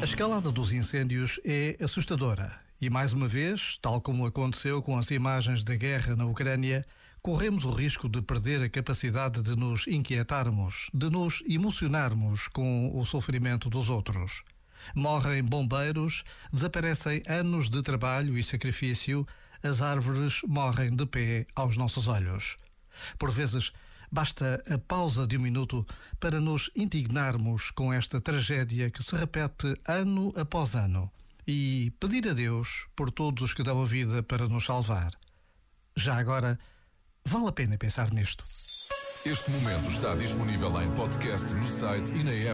A escalada dos incêndios é assustadora e, mais uma vez, tal como aconteceu com as imagens da guerra na Ucrânia, corremos o risco de perder a capacidade de nos inquietarmos, de nos emocionarmos com o sofrimento dos outros. Morrem bombeiros, desaparecem anos de trabalho e sacrifício, as árvores morrem de pé aos nossos olhos. Por vezes, Basta a pausa de um minuto para nos indignarmos com esta tragédia que se repete ano após ano e pedir a Deus por todos os que dão a vida para nos salvar. Já agora, vale a pena pensar nisto. Este momento está disponível em podcast no site e na app.